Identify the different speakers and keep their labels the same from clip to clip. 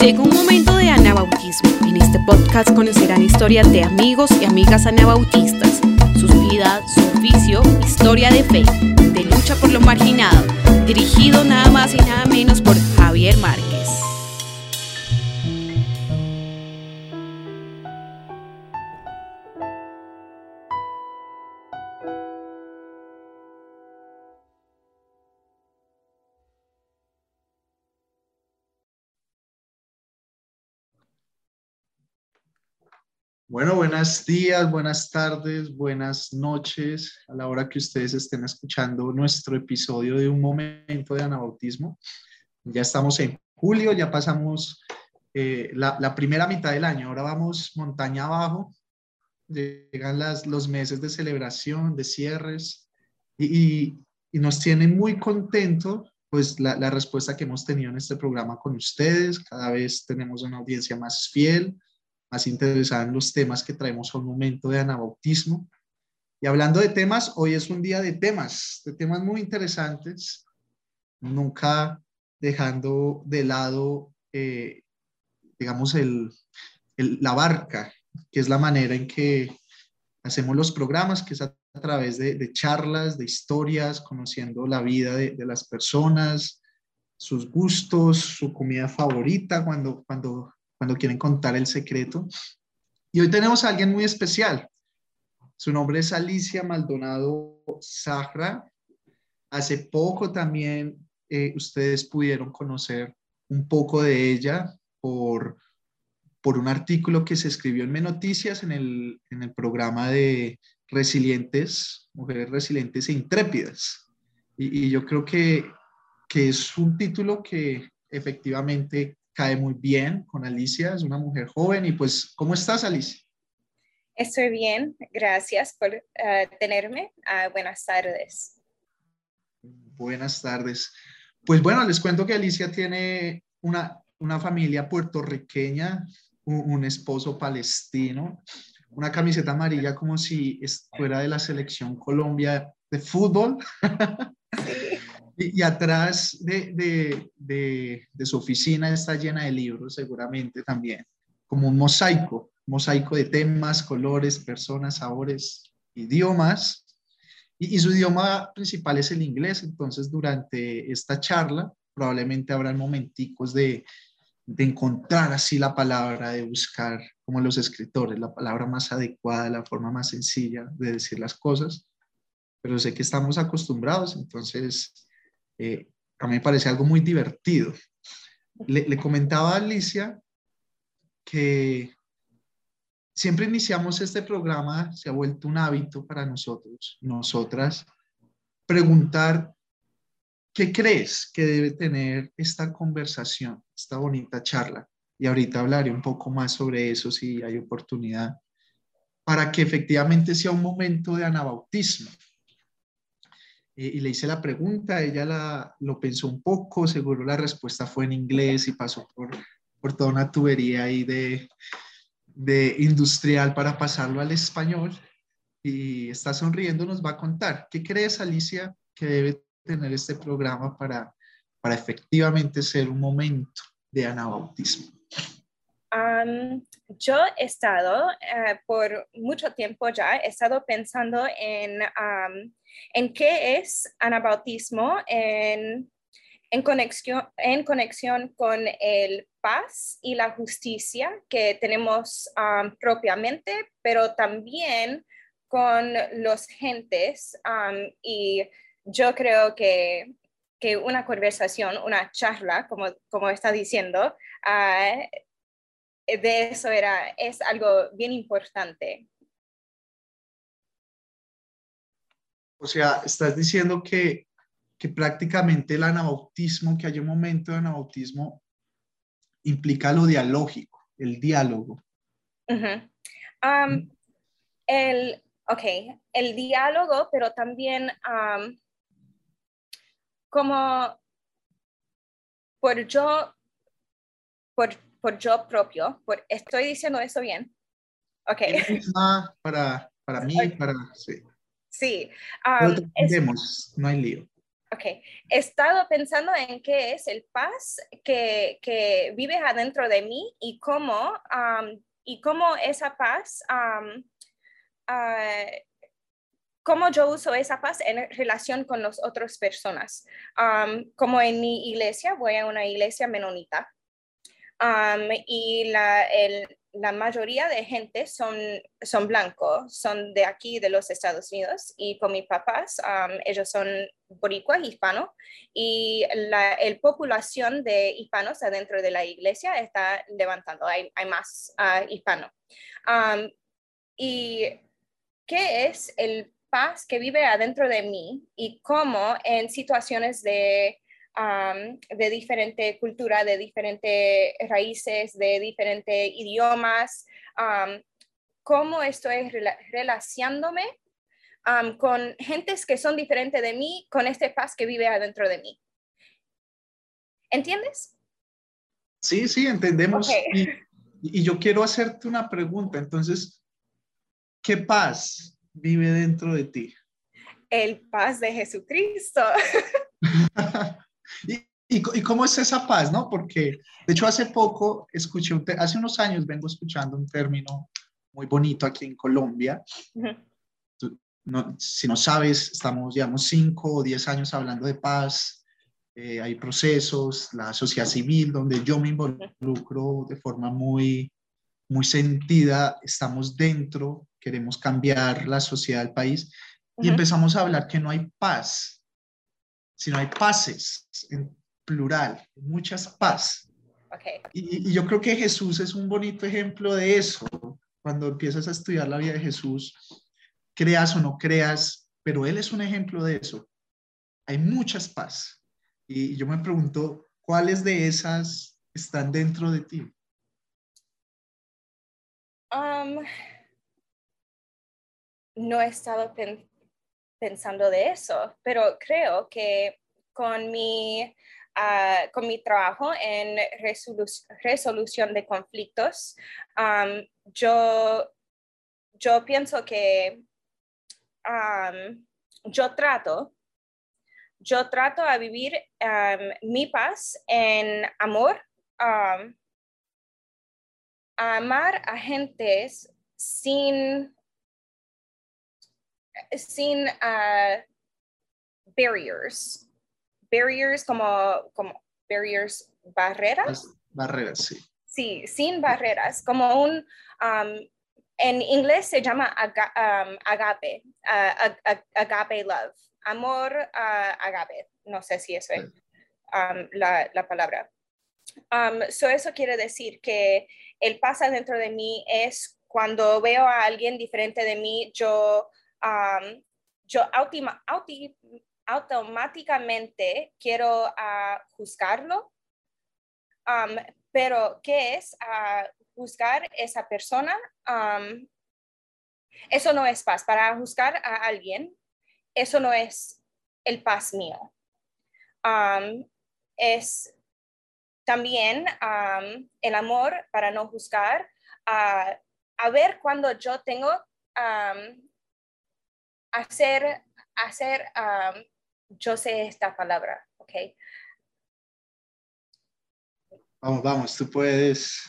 Speaker 1: Llega un momento de anabautismo. En este podcast conocerán historias de amigos y amigas anabautistas, sus vidas, su oficio, historia de fe, de lucha por lo marginado, dirigido nada más y nada menos por Javier Márquez.
Speaker 2: Bueno, buenos días, buenas tardes, buenas noches a la hora que ustedes estén escuchando nuestro episodio de Un Momento de Anabautismo. Ya estamos en julio, ya pasamos eh, la, primera mitad del año, ahora vamos montaña abajo, llegan las, los meses de celebración, de cierres y, nos tienen muy contentos pues la, la respuesta que hemos tenido en este programa con ustedes, cada vez tenemos una audiencia más fiel más interesada en los temas que traemos a un momento de anabautismo. Y hablando de temas, hoy es un día de temas, de temas muy interesantes, nunca dejando de lado, eh, digamos, el, la barca, que es la manera en que hacemos los programas, que es a, través de, charlas, de historias, conociendo la vida de, de, las personas, sus gustos, su comida favorita, cuando, cuando cuando quieren contar el secreto. Y hoy tenemos a alguien muy especial. Su nombre es Alicia Maldonado Zahra. Hace poco también eh, ustedes pudieron conocer un poco de ella por, por un artículo que se escribió en Menoticias en el, en el programa de Resilientes, Mujeres Resilientes e Intrépidas. Y, y yo creo que, que es un título que efectivamente cae muy bien con Alicia, es una mujer joven. Y pues, ¿cómo estás, Alicia?
Speaker 3: Estoy bien, gracias por eh, tenerme. Uh, buenas tardes.
Speaker 2: Buenas tardes. Pues bueno, les cuento que Alicia tiene una, una familia puertorriqueña, un, un esposo palestino, una camiseta amarilla como si fuera de la selección Colombia de fútbol. Y, atrás de, su oficina está llena de libros, seguramente también, como un mosaico, mosaico de temas, colores, personas, sabores, idiomas. Y, su idioma principal es el inglés, entonces durante esta charla probablemente habrán momenticos de, de encontrar así la palabra, de buscar, como los escritores, la palabra más adecuada, la forma más sencilla de decir las cosas. Pero sé que estamos acostumbrados, entonces eh, a mí me parece algo muy divertido. Le, comentaba a Alicia que siempre iniciamos este programa, se ha vuelto un hábito para nosotros, nosotras, preguntar, ¿qué crees que debe tener esta conversación, esta bonita charla? Y ahorita hablaré un poco más sobre eso si hay oportunidad, para que efectivamente sea un momento de anabautismo, eh, y le hice la pregunta, ella la, lo pensó un poco, seguro la respuesta fue en inglés y pasó por, por toda una tubería ahí de, de industrial para pasarlo al español y está sonriendo, nos va a contar. ¿Qué crees, Alicia, que debe tener este programa para, para efectivamente ser un momento de anabautismo?
Speaker 3: yo he estado eh, por mucho tiempo ya, he estado pensando en, en qué es anabautismo en, en, conexión, en conexión con el paz y la justicia que tenemos propiamente, pero también con los gentes. y yo creo que, que, una conversación, una charla, como, como está diciendo, uh, de eso era, es algo bien importante.
Speaker 2: O sea, estás diciendo que, que prácticamente el anabautismo, que hay un momento de anabautismo, implica lo dialógico, el diálogo.
Speaker 3: Um, el, ok, el diálogo, pero también um, como por yo, por por yo propio, por, estoy diciendo eso bien. Ok.
Speaker 2: Para, para mí, para, sí.
Speaker 3: Sí.
Speaker 2: Um, no hay lío.
Speaker 3: Ok, he estado pensando en qué es el paz que, que vive adentro de mí y cómo, y cómo esa paz, um, cómo yo uso esa paz en relación con las otras personas. como en mi iglesia, voy a una iglesia menonita y la, el, la mayoría de gente son, son blancos, son de aquí, de los Estados Unidos, y con mis papás, ellos son boricuas, hispanos, y la el población de hispanos adentro de la iglesia está levantando, hay, hay más uh, hispanos. ¿Y qué es el paz que vive adentro de mí y cómo en situaciones de de diferente cultura, de diferentes raíces, de diferentes idiomas, cómo estoy relacionándome con gentes que son diferentes de mí, con este paz que vive adentro de mí. ¿Entiendes?
Speaker 2: Sí, sí, entendemos. Y, y, yo quiero hacerte una pregunta. Entonces, ¿qué paz vive dentro de ti?
Speaker 3: El paz de Jesucristo.
Speaker 2: ¿Y, y, cómo es esa paz, no? Porque, de hecho, hace poco escuché, hace unos años vengo escuchando un término muy bonito aquí en Colombia. no, si no sabes, estamos, llevamos cinco o diez años hablando de paz. Eh, hay procesos, la sociedad civil, donde yo me involucro de forma muy, muy sentida. Estamos dentro, queremos cambiar la sociedad del país. Y empezamos a hablar que no hay paz sino hay paces en plural, muchas paz. Y, yo creo que Jesús es un bonito ejemplo de eso. Cuando empiezas a estudiar la vida de Jesús, creas o no creas, pero Él es un ejemplo de eso. Hay muchas paz. Y yo me pregunto, ¿cuáles de esas están dentro de ti?
Speaker 3: Um, no he estado pensando de eso, pero creo que con mi, ah, con mi trabajo en resolución de conflictos, yo, yo pienso que yo trato, yo trato a vivir mi paz en amor, a amar a gentes sin sin uh, barriers. Barriers como, como barriers, barreras.
Speaker 2: Barreras, sí.
Speaker 3: Sí, sin barreras, como un, um, en inglés se llama um, agape, uh, agape love, amor uh, agape, no sé si eso es um, la, la, palabra. so eso quiere decir que el pasa dentro de mí es cuando veo a alguien diferente de mí, yo yo automáticamente quiero uh, juzgarlo, pero ¿qué es uh, juzgar esa persona? eso no es paz. Para juzgar a alguien, eso no es el paz mío. es también el amor para no juzgar, a ver cuando yo tengo hacer, hacer, yo sé esta palabra, ¿ok?
Speaker 2: Vamos, vamos, tú puedes.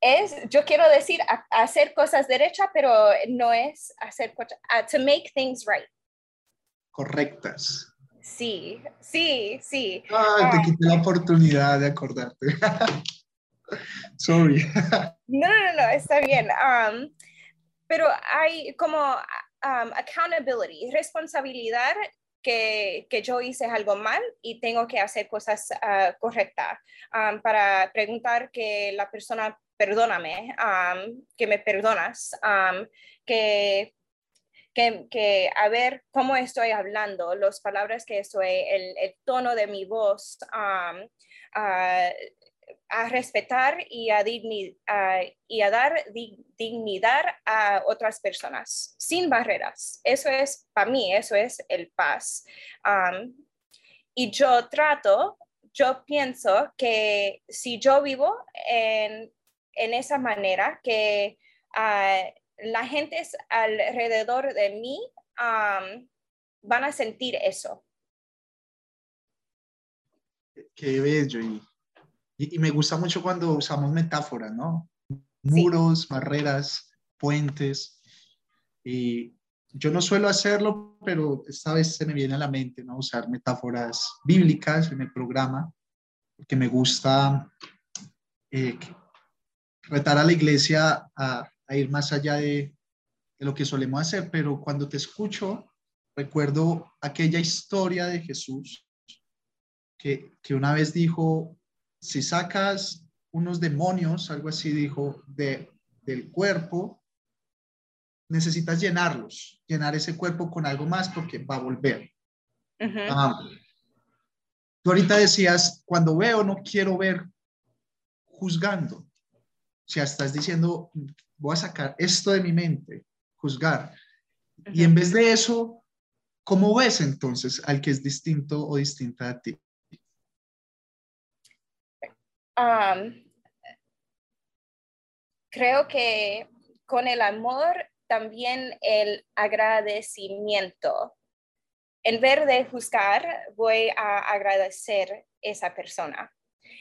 Speaker 3: Es, yo quiero decir, hacer cosas derechas, pero no es hacer cosas, to make things right.
Speaker 2: Correctas.
Speaker 3: Sí, sí, sí.
Speaker 2: Ay, te ah. quité la oportunidad de acordarte. Sorry.
Speaker 3: no, no, no, está bien. pero hay como Um, accountability, responsabilidad que, que, yo hice algo mal y tengo que hacer cosas uh, correctas um, para preguntar que la persona perdóname, um, que me perdonas, que, que, que, a ver cómo estoy hablando, las palabras que estoy, el, el tono de mi voz, uh, a respetar y a, y a dar dignidad a otras personas sin barreras. Eso es, para mí, eso es el paz. y yo trato, yo pienso que si yo vivo en, esa manera, que ah, la gente alrededor de mí van a sentir eso.
Speaker 2: qué bello. Y, me gusta mucho cuando usamos metáforas, ¿no? Muros, barreras, puentes. Y yo no suelo hacerlo, pero esta vez se me viene a la mente, ¿no? Usar metáforas bíblicas en el programa, porque me gusta eh, retar a la iglesia a, ir más allá de, lo que solemos hacer, pero cuando te escucho, recuerdo aquella historia de Jesús que, que una vez dijo, si sacas unos demonios, algo así dijo, de, del cuerpo, necesitas llenarlos, llenar ese cuerpo con algo más porque va a volver. Ah, tú ahorita decías, cuando veo, no quiero ver juzgando. O sea, estás diciendo, voy a sacar esto de mi mente, juzgar. Y en vez de eso, ¿cómo ves entonces al que es distinto o distinta a ti?
Speaker 3: Creo que con el amor también el agradecimiento. En vez de juzgar, voy a agradecer esa persona.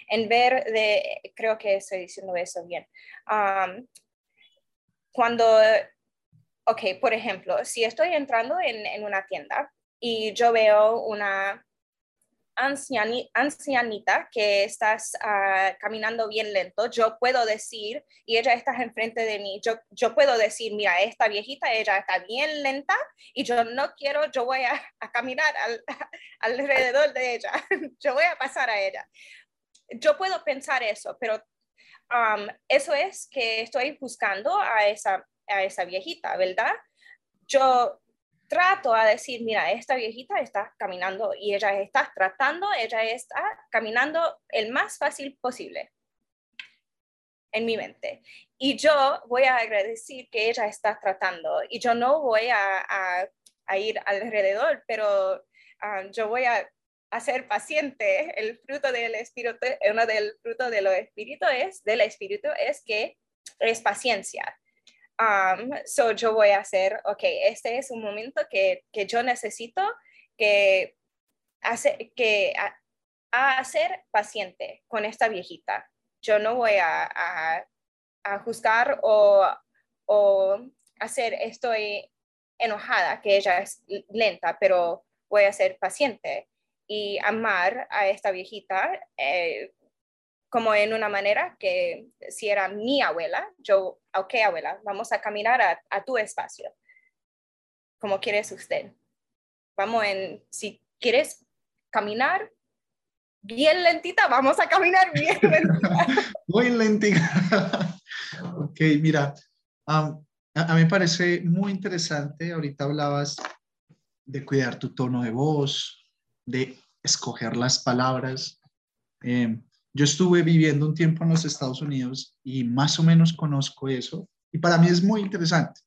Speaker 3: En vez de, creo que estoy diciendo eso bien. cuando, ok, por ejemplo, si estoy entrando en, en una tienda y yo veo una ancianita que estás ah, caminando bien lento, yo puedo decir, y ella está enfrente de mí, yo, yo puedo decir, mira, esta viejita, ella está bien lenta y yo no quiero, yo voy a, caminar alrededor de ella, yo voy a pasar a ella. Yo puedo pensar eso, pero eso es que estoy buscando a esa, a esa viejita, ¿verdad? Yo trato a decir, mira, esta viejita está caminando y ella está tratando, ella está caminando el más fácil posible en mi mente. Y yo voy a agradecer que ella está tratando y yo no voy a, ir alrededor, pero ah, yo voy a, ser paciente. El fruto del espíritu, uno del fruto de los espíritus es, del espíritu es que es paciencia. Um, so yo voy a hacer, ok, este es un momento que, que yo necesito que, hace, que a, ser paciente con esta viejita. Yo no voy a, a, a juzgar o, o, hacer, estoy enojada que ella es lenta, pero voy a ser paciente y amar a esta viejita eh, como en una manera que si era mi abuela, yo, ok abuela, vamos a caminar a, tu espacio, como quieres usted. Vamos en, si quieres caminar bien lentita, vamos a caminar bien lentita.
Speaker 2: muy lentita. ok, mira, a, mí me parece muy interesante, ahorita hablabas de cuidar tu tono de voz, de escoger las palabras. Eh, yo estuve viviendo un tiempo en los Estados Unidos y más o menos conozco eso y para mí es muy interesante.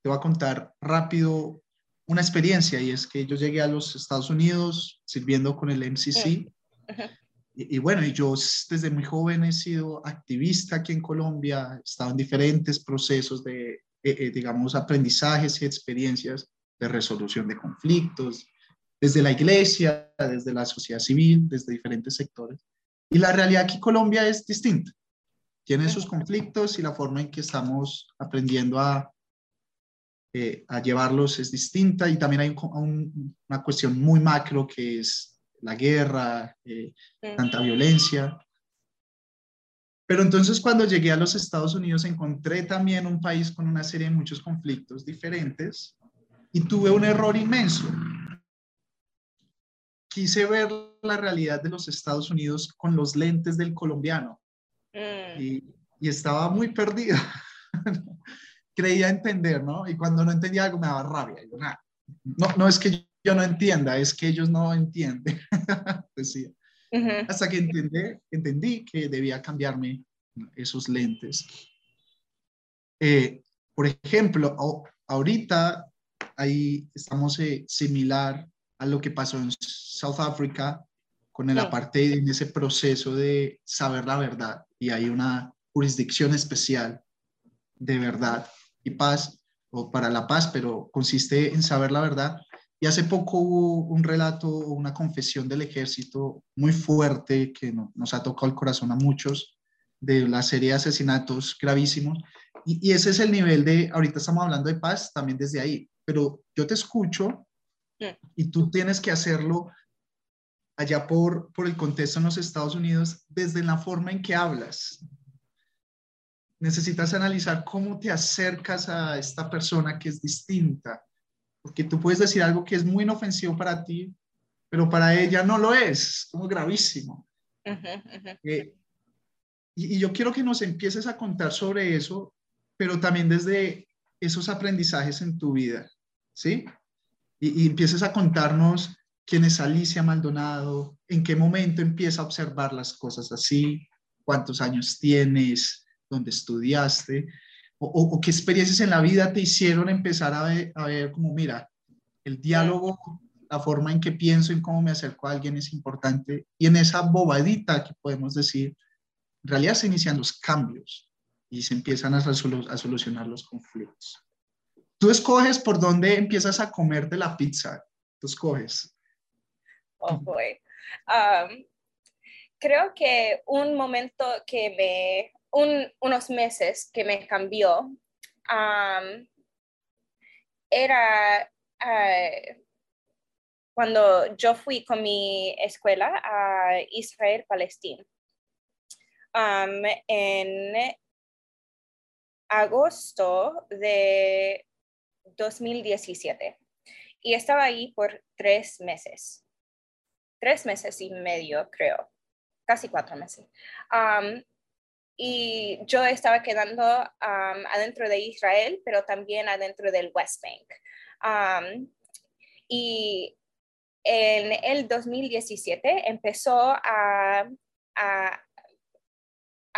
Speaker 2: Te voy a contar rápido una experiencia y es que yo llegué a los Estados Unidos sirviendo con el MCC y, bueno, y yo desde muy joven he sido activista aquí en Colombia, he estado en diferentes procesos de, eh, eh, digamos, aprendizajes y experiencias de resolución de conflictos, desde la iglesia, desde la sociedad civil, desde diferentes sectores. Y la realidad aquí en Colombia es distinta. Tiene sus conflictos y la forma en que estamos aprendiendo a, eh, a llevarlos es distinta. Y también hay una cuestión muy macro que es la guerra, eh, tanta violencia. Pero entonces cuando llegué a los Estados Unidos encontré también un país con una serie de muchos conflictos diferentes y tuve un error inmenso quise ver la realidad de los Estados Unidos con los lentes del colombiano mm. y, estaba muy perdida. Creía entender, ¿no? Y cuando no entendía algo me daba rabia. no, no es que yo no entienda, es que ellos no entienden, decía. Hasta que entendí, entendí que debía cambiarme esos lentes. Eh, por ejemplo, ahorita ahí estamos eh, similar a lo que pasó en South Africa con el apartheid en ese proceso de saber la verdad. Y hay una jurisdicción especial de verdad y paz o para la paz, pero consiste en saber la verdad. Y hace poco hubo un relato, una confesión del ejército muy fuerte que nos ha tocado el corazón a muchos, de la serie de asesinatos gravísimos. Y, y, ese es el nivel de, ahorita estamos hablando de paz también desde ahí, pero yo te escucho y tú tienes que hacerlo allá por, por el contexto en los Estados Unidos desde la forma en que hablas. Necesitas analizar cómo te acercas a esta persona que es distinta, porque tú puedes decir algo que es muy inofensivo para ti, pero para ella no lo es, como gravísimo. Eh, y, y, yo quiero que nos empieces a contar sobre eso, pero también desde esos aprendizajes en tu vida, ¿sí? Y, y empieces a contarnos quién es Alicia Maldonado, en qué momento empieza a observar las cosas así, cuántos años tienes, dónde estudiaste, o, qué experiencias en la vida te hicieron empezar a ver, a ver como, mira, el diálogo, la forma en que pienso, en cómo me acerco a alguien es importante, y en esa bobadita que podemos decir, en realidad se inician los cambios y se empiezan a, a solucionar los conflictos. Tú escoges por dónde empiezas a comerte la pizza, tú escoges.
Speaker 3: Oh boy. Um, creo que un momento que me, unos meses que me cambió, um, era uh, cuando yo fui con mi escuela a Israel, Palestina. Um, en agosto de 2017 y estaba ahí por tres meses tres meses y medio, creo, casi cuatro meses. y yo estaba quedando adentro de Israel, pero también adentro del West Bank. y en el 2017 empezó a, a,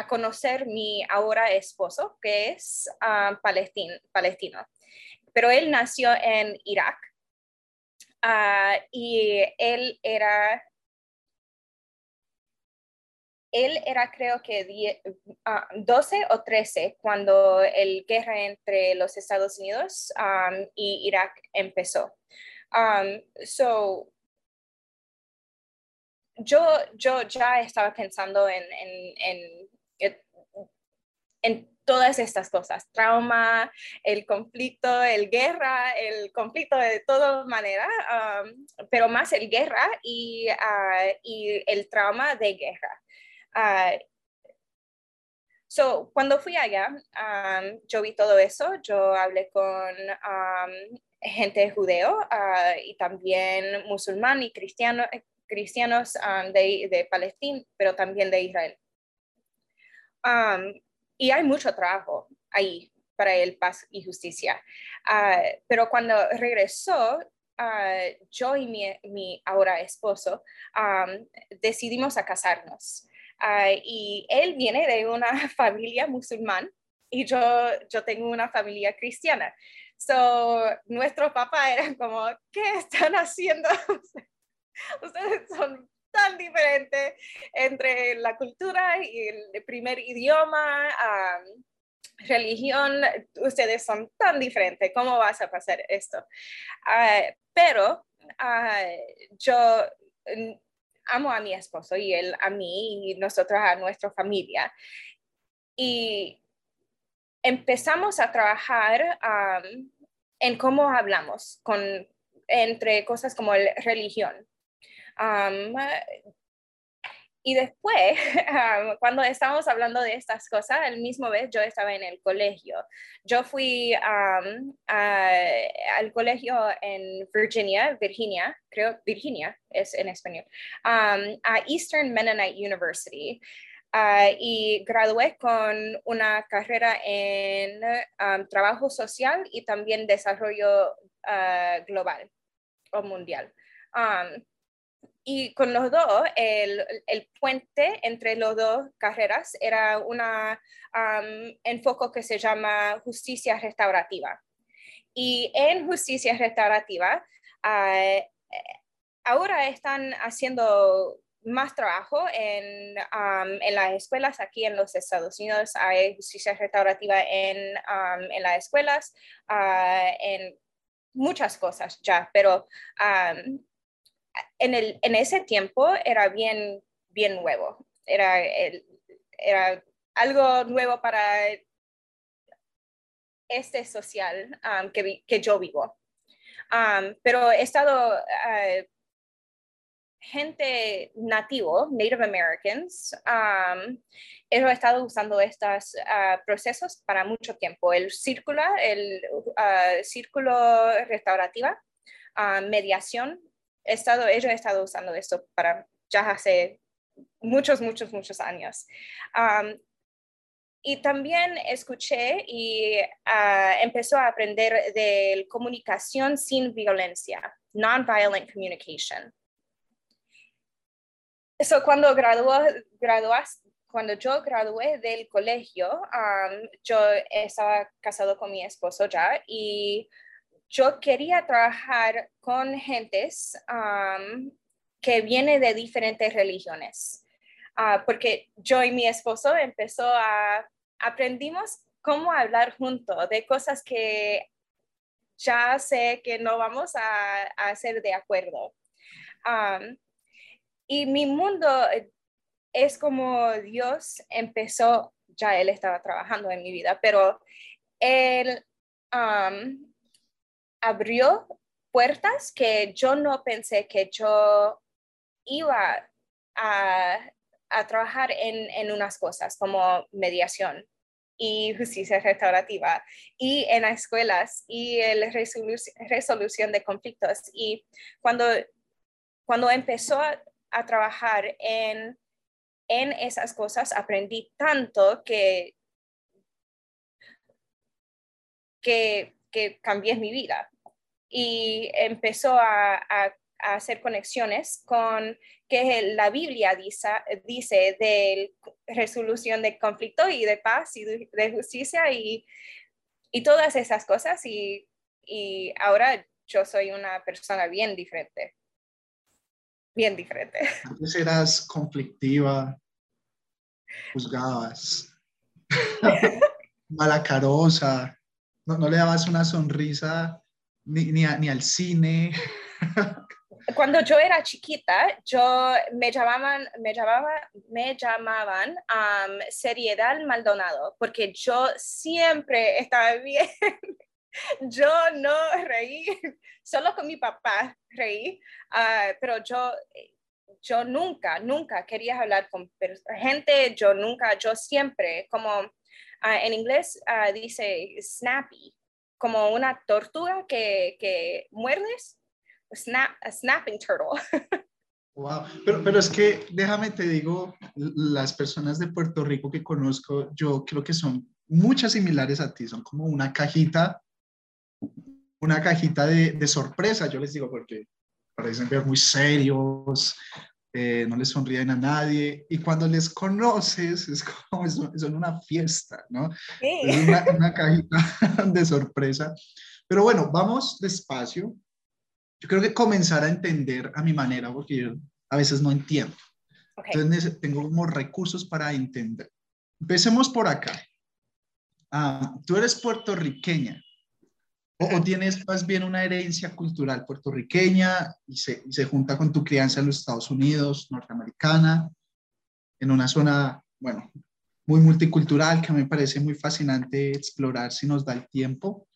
Speaker 3: conocer mi ahora esposo, que es palestino, pero él nació en Irak Ah, y él era, él era creo que 12 ah, o 13 cuando el guerra entre los Estados Unidos y Irak empezó. So, yo, yo ya estaba pensando en, en, en, en todas estas cosas, trauma, el conflicto, el guerra, el conflicto de todas maneras, pero más el guerra y, uh, y el trauma de guerra. Uh, so, cuando fui allá, yo vi todo eso, yo hablé con gente judeo uh, y también musulmán y cristiano, cristianos de, de Palestina, pero también de Israel. Y hay mucho trabajo ahí para el paz y justicia. Ah, pero cuando regresó, uh, yo y mi, mi, ahora esposo decidimos a casarnos. Uh, y él viene de una familia musulmán y yo, yo tengo una familia cristiana. So, nuestro papá era como, ¿qué están haciendo? Ustedes son tan diferente entre la cultura y el primer idioma, religión, ustedes son tan diferentes, ¿cómo vas a pasar esto? Ah, pero ah, yo mm, amo a mi esposo y él a mí y nosotros a nuestra familia. Y empezamos a trabajar en cómo hablamos con, entre cosas como la religión y después, cuando estábamos hablando de estas cosas, el mismo vez yo estaba en el colegio. Yo fui al colegio en Virginia, Virginia, creo Virginia es en español, a Eastern Mennonite University. Ah, y gradué con una carrera en trabajo social y también desarrollo ah, global o mundial. Y con los dos, el, el, puente entre las dos carreras era un enfoque que se llama justicia restaurativa. Y en justicia restaurativa, uh, ahora están haciendo más trabajo en, en, las escuelas aquí en los Estados Unidos. Hay justicia restaurativa en, en las escuelas, uh, en muchas cosas ya, pero en, el, en ese tiempo era bien, bien nuevo. Era, el, era algo nuevo para este social que, que, yo vivo. pero he estado uh, gente nativo, Native Americans, um, he estado usando estos uh, procesos para mucho tiempo. El círculo, el uh, círculo restaurativa, mediación, he estado, ellos he estado usando esto para ya hace muchos, muchos, muchos años. y también escuché y uh, empezó a aprender de comunicación sin violencia, non-violent communication. Eso cuando graduó, graduas, cuando yo gradué del colegio, yo estaba casado con mi esposo ya y yo quería trabajar con gentes que vienen de diferentes religiones, ah, porque yo y mi esposo empezó a, aprendimos cómo hablar juntos de cosas que ya sé que no vamos a, hacer de acuerdo. y mi mundo es como Dios empezó, ya Él estaba trabajando en mi vida, pero Él abrió puertas que yo no pensé que yo iba a, trabajar en, unas cosas como mediación y justicia restaurativa y en las escuelas y la resolución de conflictos. Y cuando, cuando empezó a, trabajar en, en esas cosas, aprendí tanto que, que, que cambié mi vida y empezó a, hacer conexiones con que la Biblia dice, dice de resolución de conflicto y de paz y de justicia y, todas esas cosas y, ahora yo soy una persona bien diferente. Bien diferente.
Speaker 2: Antes eras conflictiva, juzgabas, malacarosa, no, no le dabas una sonrisa ni, ni, al cine.
Speaker 3: Cuando yo era chiquita, yo me llamaban, me llamaban, me llamaban Seriedad Maldonado, porque yo siempre estaba bien. yo no reí, solo con mi papá reí, ah, pero yo, yo nunca, nunca quería hablar con gente, yo nunca, yo siempre, como ah, en inglés ah, dice snappy, como una tortuga que, que muerdes, snap, a snapping turtle.
Speaker 2: Wow, pero, pero es que déjame te digo, las personas de Puerto Rico que conozco, yo creo que son muchas similares a ti, son como una cajita, una cajita de, de sorpresa, yo les digo, porque parecen ver muy serios, eh, no les sonríen a nadie y cuando les conoces es como son, una fiesta, ¿no? Es una, una, cajita de sorpresa. Pero bueno, vamos despacio. Yo creo que comenzar a entender a mi manera, porque yo a veces no entiendo. Entonces tengo como recursos para entender. Empecemos por acá. Ah, tú eres puertorriqueña. O, tienes más bien una herencia cultural puertorriqueña y se, se, junta con tu crianza en los Estados Unidos, norteamericana, en una zona, bueno, muy multicultural que a mí me parece muy fascinante explorar si nos da el tiempo.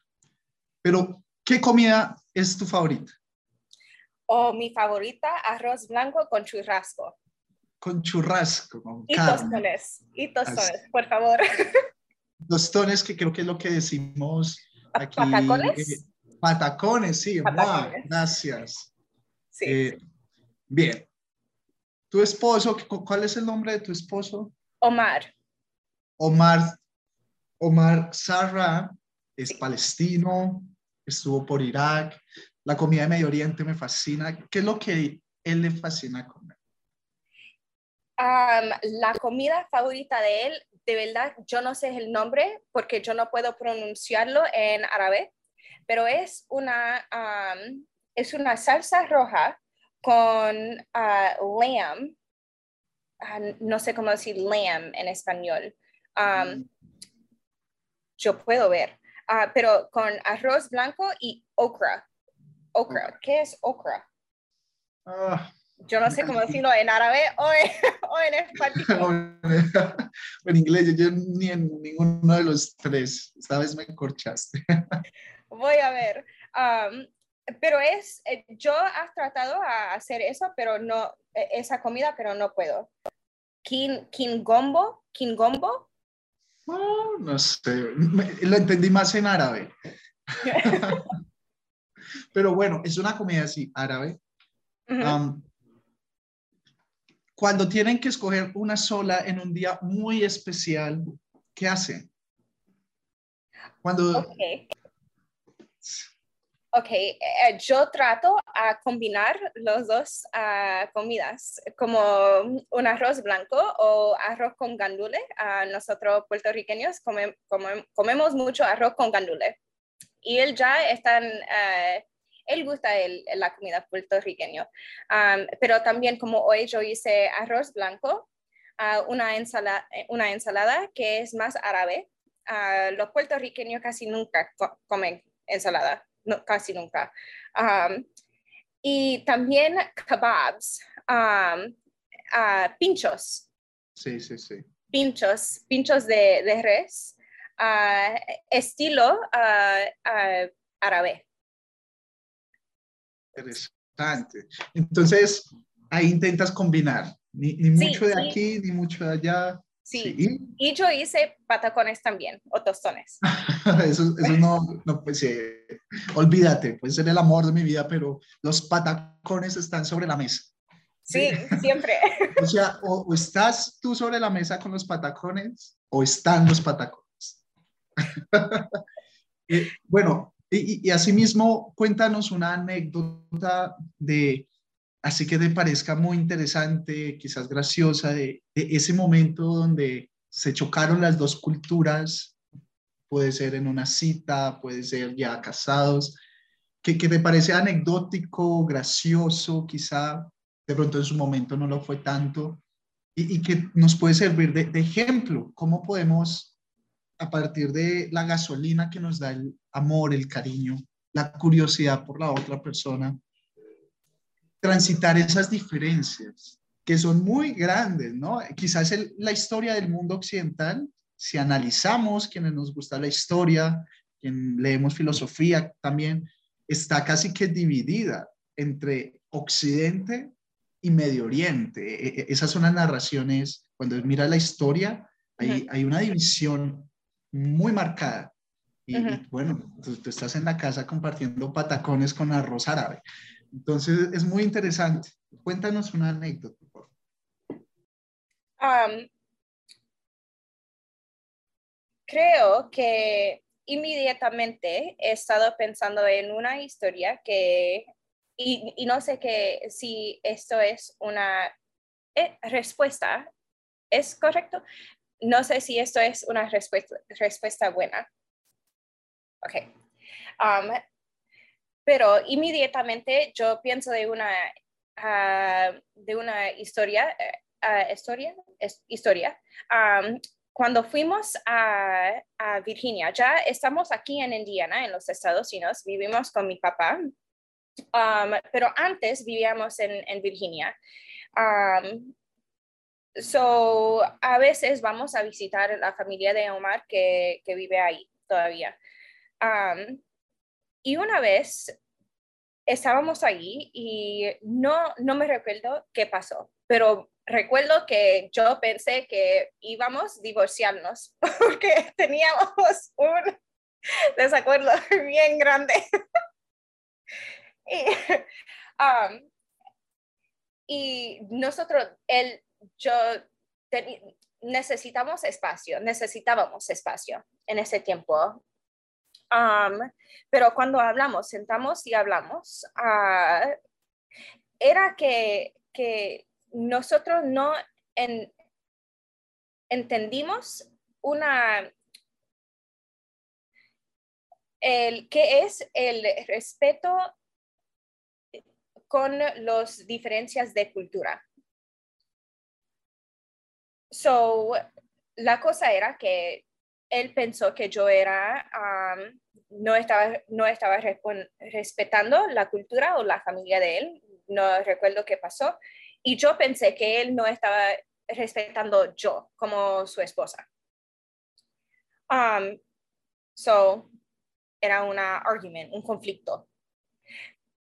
Speaker 2: Pero, ¿qué comida es tu favorita?
Speaker 3: O mi favorita, arroz blanco con churrasco.
Speaker 2: Con churrasco, con
Speaker 3: y tostones, y tostones, por favor.
Speaker 2: Tostones, que creo que es lo que decimos Aquí,
Speaker 3: ¿Patacones?
Speaker 2: Eh, patacones, sí. gracias.
Speaker 3: Sí, eh,
Speaker 2: Bien. ¿Tu esposo, cuál es el nombre de tu esposo?
Speaker 3: Omar.
Speaker 2: Omar, Omar Sarra es palestino, estuvo por Irak. La comida de Medio Oriente me fascina. ¿Qué es lo que él le fascina comer?
Speaker 3: La comida favorita de él de verdad yo no sé el nombre porque yo no puedo pronunciarlo en árabe, pero es una, es una salsa roja con uh, lamb, ah, no sé cómo decir lamb en español. Mm. Yo puedo ver, ah, pero con arroz blanco y okra. Okra. ¿Qué es okra?
Speaker 2: Ah,
Speaker 3: Yo no sé cómo decirlo en árabe o en, o en español.
Speaker 2: en inglés, yo ni en ninguno de los tres. Esta vez me corchaste.
Speaker 3: Voy a ver. Um, pero es, eh, yo he tratado a hacer eso, pero no, eh, esa comida, pero no puedo. Kin, kingombo, kingombo.
Speaker 2: No, no sé, lo entendí más en árabe. Pero bueno, es una comida así, árabe.
Speaker 3: Ujú.
Speaker 2: Am, cuando tienen que escoger una sola en un día muy especial, ¿qué hacen? Cuando,
Speaker 3: Ok. Ok, eh, yo trato a combinar los dos ah, comidas, como un arroz blanco o arroz con gandule. Ah, nosotros puertorriqueños come- come- comemos mucho arroz con gandule. Y él ya está, en, eh, él gusta el- la comida puertorriqueña. Pero también como hoy yo hice arroz blanco, una, ensalada, una ensalada que es más árabe. Los puertorriqueños casi nunca co- comen ensalada, no, casi nunca. Um, y también kebabs, um, pinchos,
Speaker 2: sí, sí, sí.
Speaker 3: pinchos, pinchos de, de res, estilo árabe.
Speaker 2: Interesante. Entonces, ahí intentas combinar, ni, ni
Speaker 3: Sí,
Speaker 2: mucho de
Speaker 3: sí.
Speaker 2: aquí, ni mucho de allá.
Speaker 3: Sí.
Speaker 2: Sí.
Speaker 3: Y yo hice patacones también, o tostones.
Speaker 2: Eso, eso no, no, pues eh, olvídate, puede ser el amor de mi vida, pero los patacones están sobre la mesa.
Speaker 3: Sí, siempre.
Speaker 2: O sea, o, o estás tú sobre la mesa con los patacones o están los patacones. Eh, bueno, y, y, y asimismo, cuéntanos una anécdota de, así que te parezca muy interesante, quizás graciosa, de, ese momento donde se chocaron las dos culturas, puede ser en una cita, puede ser ya casados, que, que te parece anecdótico, gracioso, quizá de pronto en su momento no lo fue tanto, y, que nos puede servir de, ejemplo, cómo podemos, a partir de la gasolina que nos da el amor, el cariño, la curiosidad por la otra persona, transitar esas diferencias que son muy grandes, ¿no? Quizás el, la historia del mundo occidental, si analizamos quienes nos gusta la historia, quien leemos filosofía también, está casi que dividida entre Occidente y Medio Oriente. Esas son las narraciones, cuando mira la historia, hay una división muy marcada. Y, uh -huh. y bueno, tú, tú, estás en la casa compartiendo patacones con arroz árabe. Entonces es muy interesante. Cuéntanos una anécdota. Por
Speaker 3: um, creo que inmediatamente he estado pensando en una historia que, y, y no sé que, si esto es una eh, respuesta, ¿es correcto? No sé si esto es una respuesta, respuesta buena. Ok. Um, pero inmediatamente yo pienso de una, uh, de una historia, uh, historia, es, historia. Um, cuando fuimos a, Virginia, ya estamos aquí en Indiana, en los Estados Unidos, vivimos con mi papá, um, pero antes vivíamos en, Virginia. So, a veces vamos a visitar la familia de Omar que, que vive ahí todavía. Um, y una vez estábamos ahí y no, no me recuerdo qué pasó, pero recuerdo que yo pensé que íbamos a divorciarnos porque teníamos un desacuerdo bien grande. y, um, y, nosotros, él, yo, necesitamos espacio, necesitábamos espacio en ese tiempo. Pero cuando hablamos, sentamos y hablamos, uh, era que, que nosotros no en, entendimos una el que es el respeto con las diferencias de cultura. So, la cosa era que él pensó que yo era, no estaba, no estaba respetando la cultura o la familia de él, no recuerdo qué pasó, y yo pensé que él no estaba respetando yo como su esposa. Um, so, era una argument, un conflicto.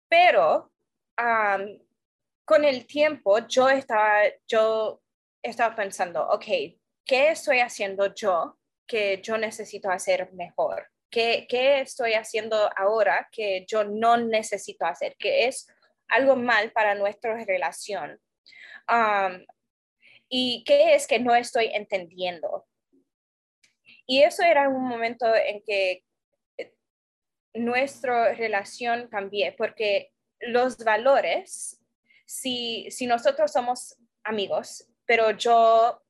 Speaker 3: Pero um, con el tiempo yo estaba, yo estaba pensando, ok, ¿qué estoy haciendo yo que yo necesito hacer mejor? ¿Qué, ¿Qué, estoy haciendo ahora que yo no necesito hacer? Que es algo mal para nuestra relación. Um, ¿Y qué es que no estoy entendiendo? Y eso era un momento en que eh, nuestra relación cambió, porque los valores, si, si nosotros somos amigos, pero yo,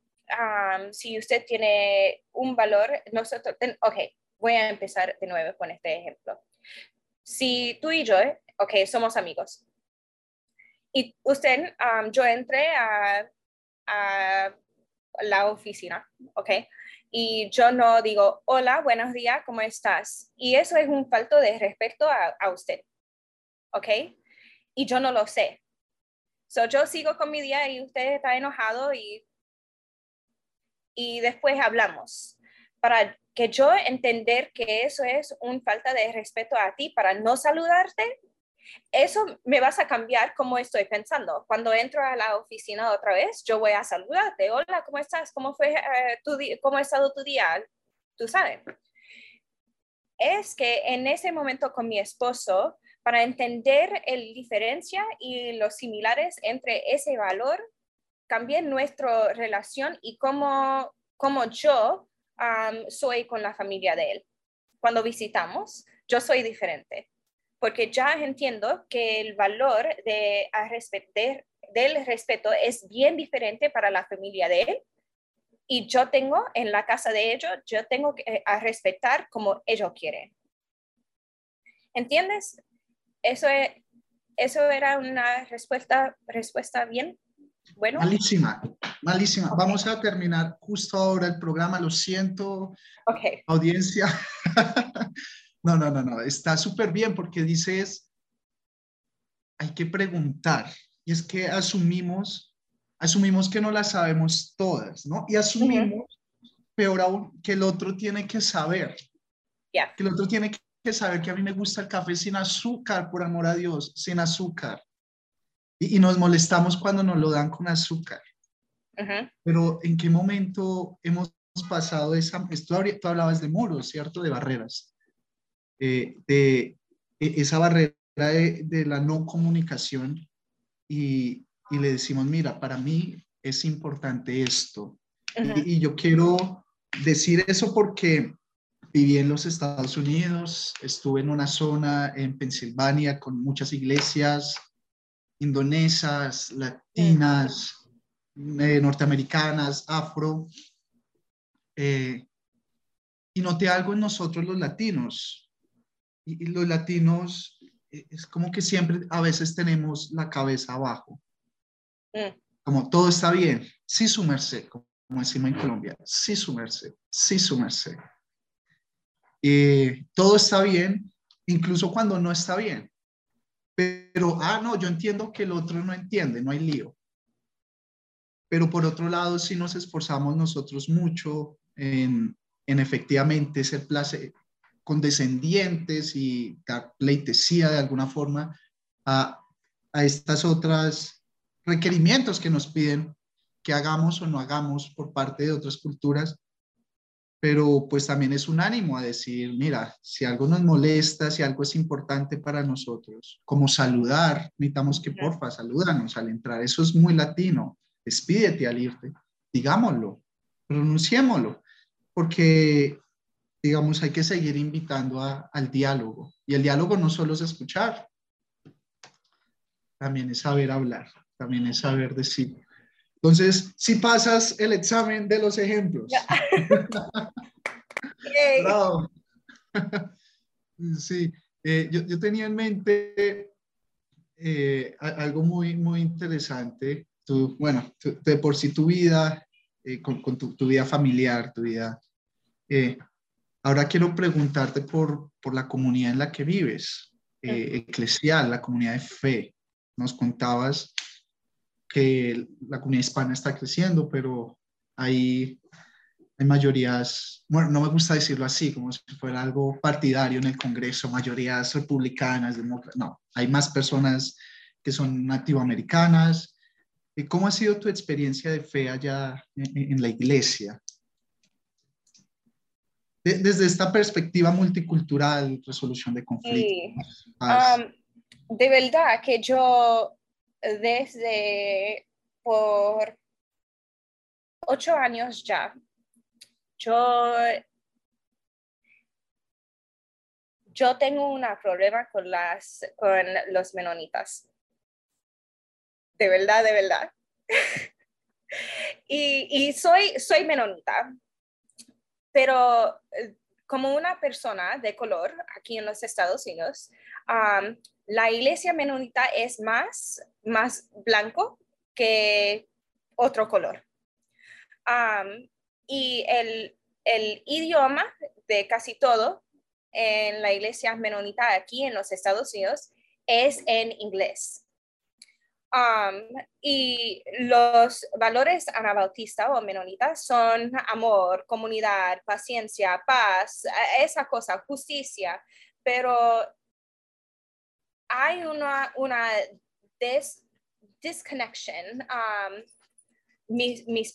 Speaker 3: si usted tiene un valor, nosotros, ok, voy a empezar de nuevo con este ejemplo. Si tú y yo, ok, somos amigos, y usted, yo entré a a la oficina, ¿ok? Y yo no digo, hola, buenos días, ¿cómo estás? Y eso es un falto de respeto a, usted, ¿ok? Y yo no lo sé. So, yo sigo con mi día y usted está enojado y, y después hablamos. Para que yo entender que eso es un falta de respeto a ti, para no saludarte, eso me vas a cambiar cómo estoy pensando. Cuando entro a la oficina otra vez, yo voy a saludarte. Hola, ¿cómo estás? ¿Cómo fue eh, tu cómo ha estado tu día? Tú sabes. Es que en ese momento con mi esposo, para entender la diferencia y los similares entre ese valor, cambié nuestra relación y cómo, cómo yo soy con la familia de él. Cuando visitamos, yo soy diferente porque ya entiendo que el valor de respetar, del respeto es bien diferente para la familia de él y yo tengo en la casa de ellos, yo tengo que eh, respetar como ellos quieren. ¿Entiendes? Eso, es, eso era una respuesta, respuesta bien. Bueno.
Speaker 2: Malísima, malísima. Vamos a terminar justo ahora el programa, lo siento.
Speaker 3: Ok.
Speaker 2: Audiencia. No, no, no, no, está súper bien porque dices, hay que preguntar. Y es que asumimos, asumimos que no las sabemos todas, ¿no? Y asumimos, peor aún, que el otro tiene que saber. Que el otro tiene que saber que a mí me gusta el café sin azúcar, por amor a Dios, sin azúcar. Y, nos molestamos cuando nos lo dan con azúcar. Pero ¿en qué momento hemos pasado esa, esto, tú hablabas de muros, ¿cierto? De barreras. Eh, de e, esa barrera de, la no comunicación y, le decimos, mira, para mí es importante esto. y, yo quiero decir eso porque viví en los Estados Unidos, estuve en una zona en Pensilvania con muchas iglesias indonesas, latinas, eh, norteamericanas, afro. Eh, y noté algo en nosotros los latinos y, los latinos eh, es como que siempre a veces tenemos la cabeza abajo. Mm. Como todo está bien, sí su merced, como decimos en Colombia, sí su merced, sí su merced. Todo está bien, incluso cuando no está bien. Pero, ah, no, yo entiendo que el otro no entiende, no hay lío. Pero por otro lado, sí nos esforzamos nosotros mucho en, en efectivamente ser placer, condescendientes y dar pleitesía de alguna forma a, a estas otras requerimientos que nos piden que hagamos o no hagamos por parte de otras culturas, pero pues también es un ánimo a decir, mira, si algo nos molesta, si algo es importante para nosotros, como saludar, necesitamos que porfa, salúdanos al entrar, eso es muy latino, despídete al irte, digámoslo, pronunciémoslo, porque digamos, hay que seguir invitando al diálogo. Y el diálogo no solo es escuchar, también es saber hablar, también es saber decir. Entonces, si pasas el examen de los ejemplos. sí, eh, yo, tenía en mente eh, algo muy, muy interesante. Tú, bueno, de por sí tu vida, eh, con, tu, tu, vida familiar, tu vida Eh, ahora quiero preguntarte por, por, la comunidad en la que vives, eh, eclesial, la comunidad de fe. Nos contabas que la comunidad hispana está creciendo, pero hay, hay mayorías, bueno, no me gusta decirlo así, como si fuera algo partidario en el Congreso, mayorías republicanas, demócratas, no, hay más personas que son nativoamericanas. ¿Cómo ha sido tu experiencia de fe allá en, la iglesia? desde esta perspectiva multicultural, resolución de conflictos.
Speaker 3: Um, de verdad que yo desde por ocho años ya, yo, yo tengo un problema con, las, con los menonitas. De verdad, de verdad. y, soy, soy menonita, pero eh, como una persona de color aquí en los Estados Unidos, la iglesia menonita es más, más blanco que otro color. y el, idioma de casi todo en la iglesia menonita aquí en los Estados Unidos es en inglés. y los valores anabautistas o menonitas son amor, comunidad, paciencia, paz, esa cosa, justicia, pero hay una, una disconnection. Um, mis, mis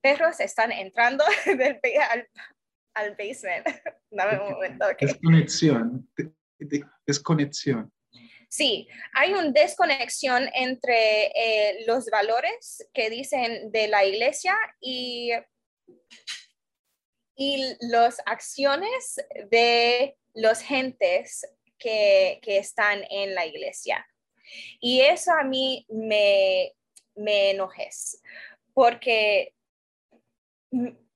Speaker 3: perros están entrando del, al, al basement. Dame un momento.
Speaker 2: Desconexión. Desconexión.
Speaker 3: Sí, hay una desconexión entre eh, los valores que dicen de la iglesia y, y las acciones de los gentes que, están en la iglesia. Y eso a mí me, me enojes, porque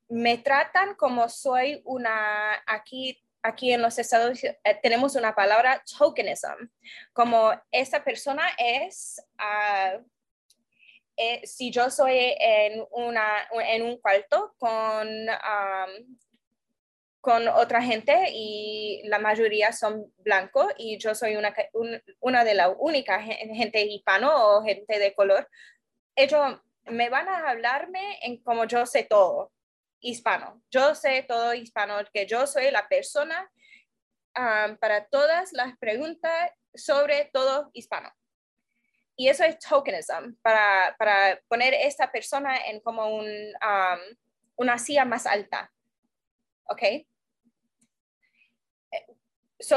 Speaker 3: me tratan como soy una, aquí, aquí en los Estados Unidos eh, tenemos una palabra tokenism, como esta persona es, ah, eh, si yo soy en, una, en un cuarto con con otra gente y la mayoría son blancos y yo soy una, una de las únicas gente hispano o gente de color, ellos me van a hablarme en como yo sé todo hispano. Yo sé todo hispano, que yo soy la persona um, para todas las preguntas sobre todo hispano. Y eso es tokenism, para, para poner esta persona en como un, um, una silla más alta. ¿Ok? So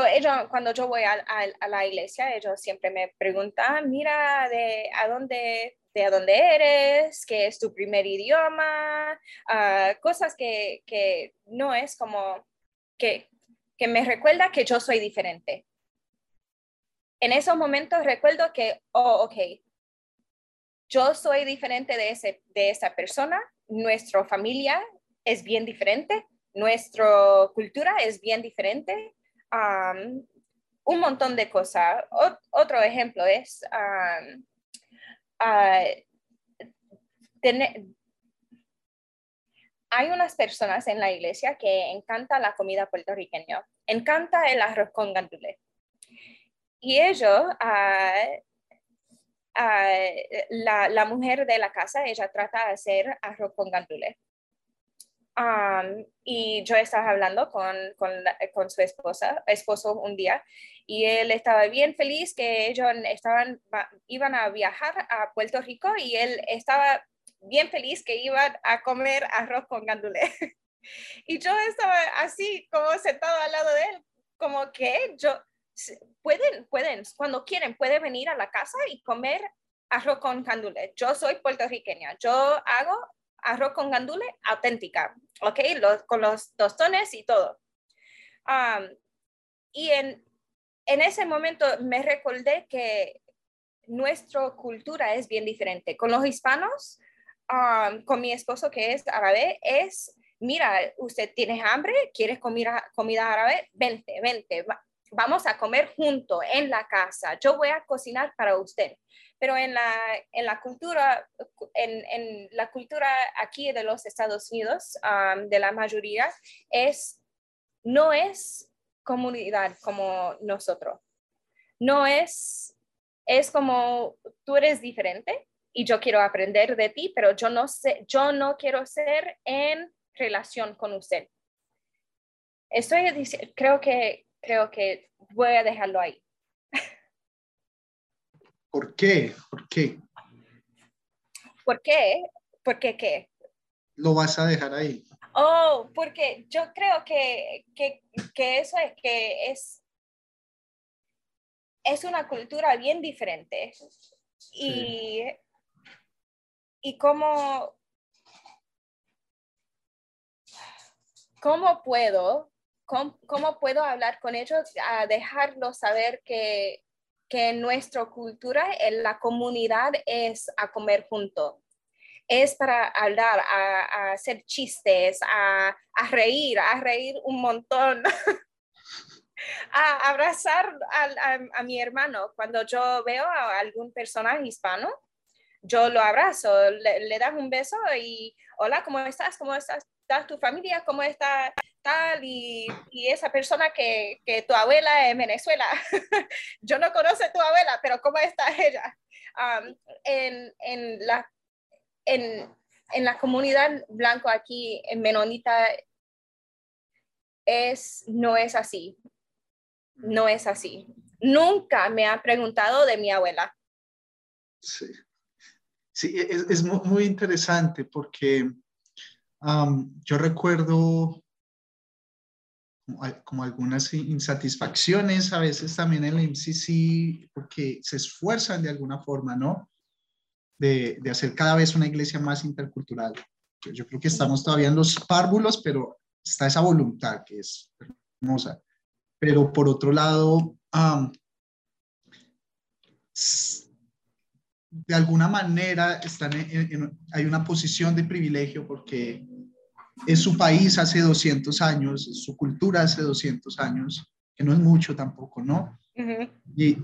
Speaker 3: cuando yo voy a, la iglesia, ellos siempre me preguntan, mira, de a dónde, de dónde eres, qué es tu primer idioma, ah, cosas que, que, no es como, que, que me recuerda que yo soy diferente. En esos momentos recuerdo que, oh, ok, yo soy diferente de, ese, de esa persona, nuestra familia es bien diferente, nuestra cultura es bien diferente, un montón de cosas. otro ejemplo es tener, hay unas personas en la iglesia que encanta la comida puertorriqueña, encanta el arroz con gandule. Y ellos, la, la, mujer de la casa, ella trata de hacer arroz con y yo estaba hablando con, con, su esposa, esposo un día y él estaba bien feliz que ellos estaban, iban a viajar a Puerto Rico y él estaba bien feliz que iban a comer arroz con gandulé. y yo estaba así como sentado al lado de él, como que yo, pueden, pueden, cuando quieren, pueden venir a la casa y comer arroz con gandulé. Yo soy puertorriqueña, yo hago arroz con gandule auténtica, ¿ok? con los tostones y todo. y en, en ese momento me recordé que nuestra cultura es bien diferente. Con los hispanos, con mi esposo que es árabe, es, mira, usted tiene hambre, quieres comida, comida árabe, vente, vente, vamos a comer junto en la casa, yo voy a cocinar para usted. Pero en la, en la cultura, en, en, la cultura aquí de los Estados Unidos, um, de la mayoría, es, no es comunidad como nosotros. No es, es como tú eres diferente y yo quiero aprender de ti, pero yo no sé, yo no quiero ser en relación con usted. Estoy creo que, creo que voy a dejarlo ahí.
Speaker 2: ¿Por qué? ¿Por qué?
Speaker 3: ¿Por qué? ¿Por qué qué?
Speaker 2: Lo vas a dejar ahí.
Speaker 3: Oh, porque yo creo que, que, que eso es que es, es una cultura bien diferente. Y, y cómo, cómo puedo, cómo, cómo, puedo hablar con ellos a dejarlos saber que que en nuestra cultura en la comunidad es a comer junto. Es para hablar, a, hacer chistes, a, reír, a reír un montón. a abrazar a, mi hermano. Cuando yo veo a algún personaje hispano, yo lo abrazo, le, le das un beso y hola, ¿cómo estás? ¿Cómo estás? tu familia? ¿Cómo está? Tal y, esa persona que, tu abuela en Venezuela, yo no conozco a tu abuela, pero ¿cómo está ella? Um, en, la, en, la comunidad blanco aquí, en Menonita, es, no es así. No es así. Nunca me ha preguntado de mi abuela.
Speaker 2: Sí, sí es, muy, interesante porque um, yo recuerdo como algunas insatisfacciones a veces también en el MCC porque se esfuerzan de alguna forma, ¿no? De, de, hacer cada vez una iglesia más intercultural. Yo, creo que estamos todavía en los párvulos, pero está esa voluntad que es hermosa. Pero por otro lado, de alguna manera están hay una posición de privilegio porque es su país hace 200 años, es su cultura hace 200 años, que no es mucho tampoco, ¿no? y,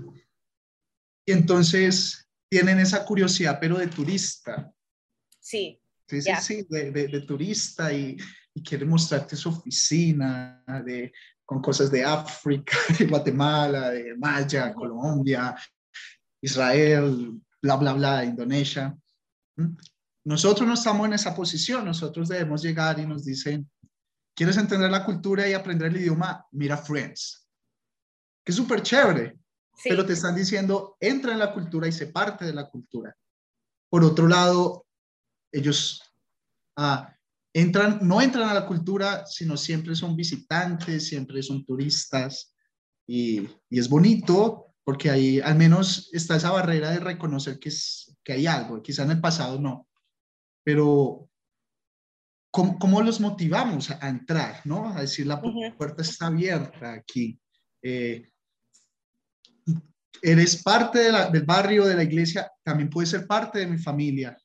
Speaker 2: entonces tienen esa curiosidad, pero de turista.
Speaker 3: Sí.
Speaker 2: Sí, sí, sí, de, turista y, y, quiere mostrarte su oficina de, con cosas de África, de Guatemala, de Maya, Colombia, Israel, bla, bla, bla, Indonesia. Nosotros no estamos en esa posición, nosotros debemos llegar y nos dicen, ¿quieres entender la cultura y aprender el idioma? Mira Friends, que es súper chévere, pero te están diciendo, entra en la cultura y sé parte de la cultura. Por otro lado, ellos ah, entran, no entran a la cultura, sino siempre son visitantes, siempre son turistas, y, y es bonito porque ahí al menos está esa barrera de reconocer que, es, que hay algo, quizá en el pasado no pero ¿cómo, los motivamos a, entrar, ¿no? A decir, la puerta está abierta aquí. Eh, eres parte del barrio, de la iglesia, también puedes ser parte de mi familia.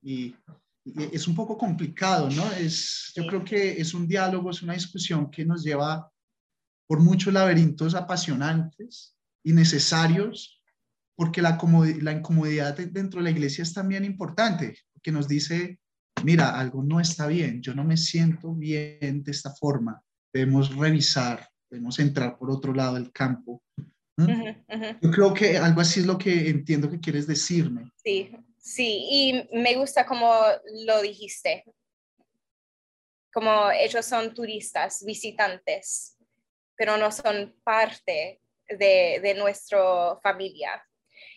Speaker 2: Y, es un poco complicado, ¿no? Es, yo creo que es un diálogo, es una discusión que nos lleva por muchos laberintos apasionantes y necesarios, porque la, la incomodidad dentro de la iglesia es también importante que nos dice, mira, algo no está bien, yo no me siento bien de esta forma, debemos revisar, debemos entrar por otro lado del campo. Yo creo que algo así es lo que entiendo que quieres decirme.
Speaker 3: Sí, sí, y me gusta como lo dijiste, como ellos son turistas, visitantes, pero no son parte de, de nuestra familia.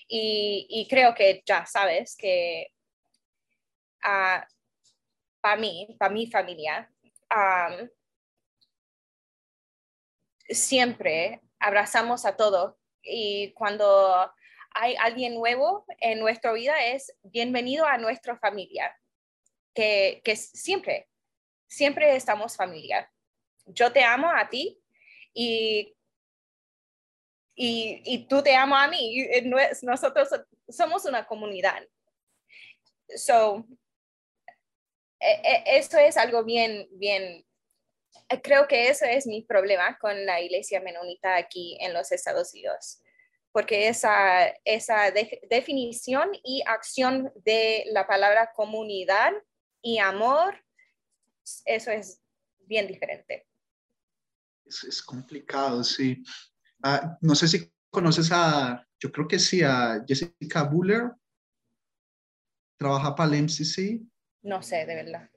Speaker 3: Y, y, creo que ya sabes que para mí, para mi familia, siempre abrazamos a todos y cuando hay alguien nuevo en nuestra vida es bienvenido a nuestra familia, que, que siempre, siempre estamos familia. Yo te amo a ti y y, y, tú te amo a mí. Nosotros somos una comunidad. So, eso es algo bien, bien, creo que eso es mi problema con la iglesia menonita aquí en los Estados Unidos, porque esa, esa definición y acción de la palabra comunidad y amor, eso es bien diferente.
Speaker 2: Es, complicado, sí. Ah, no sé si conoces a, yo creo que sí, a Jessica Buller. Trabaja para el MCC.
Speaker 3: No sé, de verdad.